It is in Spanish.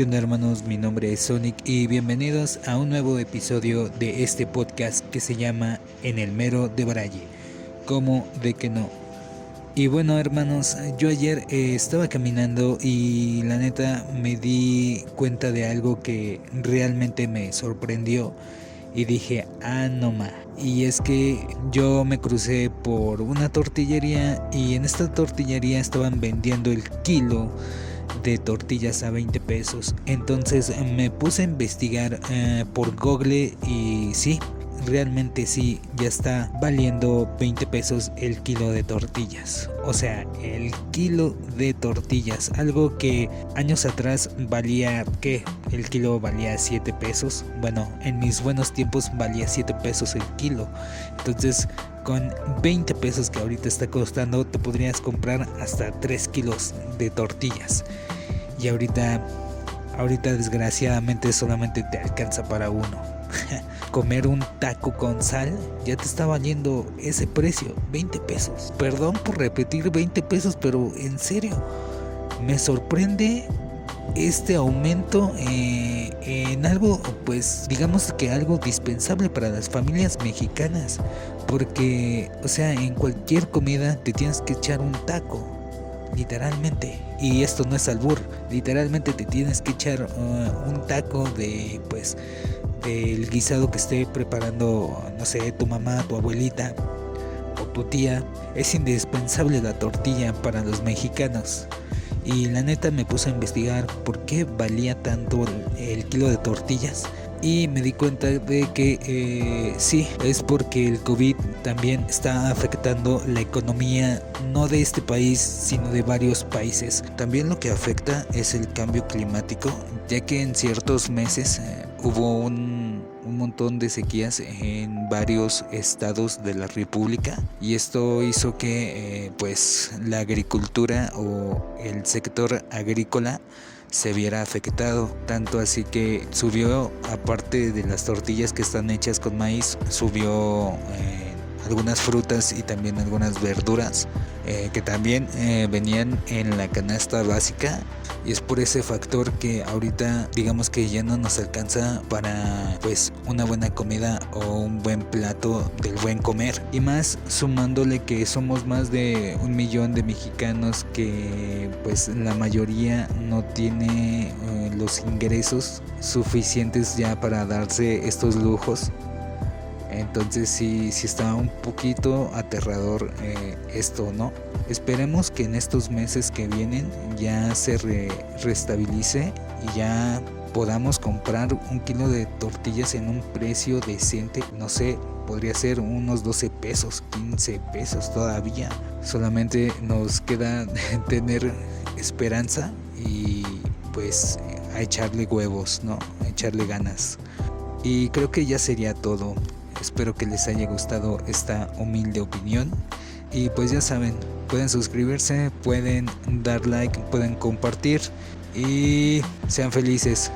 ¿Qué hermanos? Mi nombre es Sonic y bienvenidos a un nuevo episodio de este podcast que se llama En el mero de Braille. ¿Cómo de que no? Y bueno hermanos, yo ayer eh, estaba caminando y la neta me di cuenta de algo que realmente me sorprendió y dije, ah, no ma. Y es que yo me crucé por una tortillería y en esta tortillería estaban vendiendo el kilo de tortillas a 20 pesos. Entonces me puse a investigar eh, por Google y sí, realmente sí, ya está valiendo 20 pesos el kilo de tortillas. O sea, el kilo de tortillas, algo que años atrás valía, ¿qué? El kilo valía 7 pesos. Bueno, en mis buenos tiempos valía 7 pesos el kilo. Entonces, con 20 pesos que ahorita está costando, te podrías comprar hasta 3 kilos de tortillas. Y ahorita, ahorita desgraciadamente solamente te alcanza para uno. Comer un taco con sal ya te está valiendo ese precio, 20 pesos. Perdón por repetir 20 pesos, pero en serio, me sorprende este aumento eh, en algo, pues digamos que algo dispensable para las familias mexicanas. Porque, o sea, en cualquier comida te tienes que echar un taco, literalmente. Y esto no es albur, literalmente te tienes que echar uh, un taco de, pues, del guisado que esté preparando, no sé, tu mamá, tu abuelita o tu tía. Es indispensable la tortilla para los mexicanos. Y la neta me puse a investigar por qué valía tanto el, kilo de tortillas. Y me di cuenta de que eh, sí, es porque el COVID también está afectando la economía no de este país, sino de varios países. También lo que afecta es el cambio climático, ya que en ciertos meses eh, hubo un, montón de sequías en varios estados de la república y esto hizo que eh, pues la agricultura o el sector agrícola se viera afectado. Tanto así que subió aparte de las tortillas que están hechas con maíz subió eh, algunas frutas y también algunas verduras eh, que también eh, venían en la canasta básica. Y es por ese factor que ahorita digamos que ya no nos alcanza para pues una buena comida o un buen plato del buen comer. Y más sumándole que somos más de un millón de mexicanos que pues la mayoría no tiene eh, los ingresos suficientes ya para darse estos lujos entonces sí, sí está un poquito aterrador eh, esto, ¿no? Esperemos que en estos meses que vienen ya se restabilice y ya podamos comprar un kilo de tortillas en un precio decente, no sé, podría ser unos 12 pesos, 15 pesos todavía. Solamente nos queda tener esperanza y pues a echarle huevos, ¿no? Echarle ganas. Y creo que ya sería todo. Espero que les haya gustado esta humilde opinión. Y pues ya saben, pueden suscribirse, pueden dar like, pueden compartir y sean felices.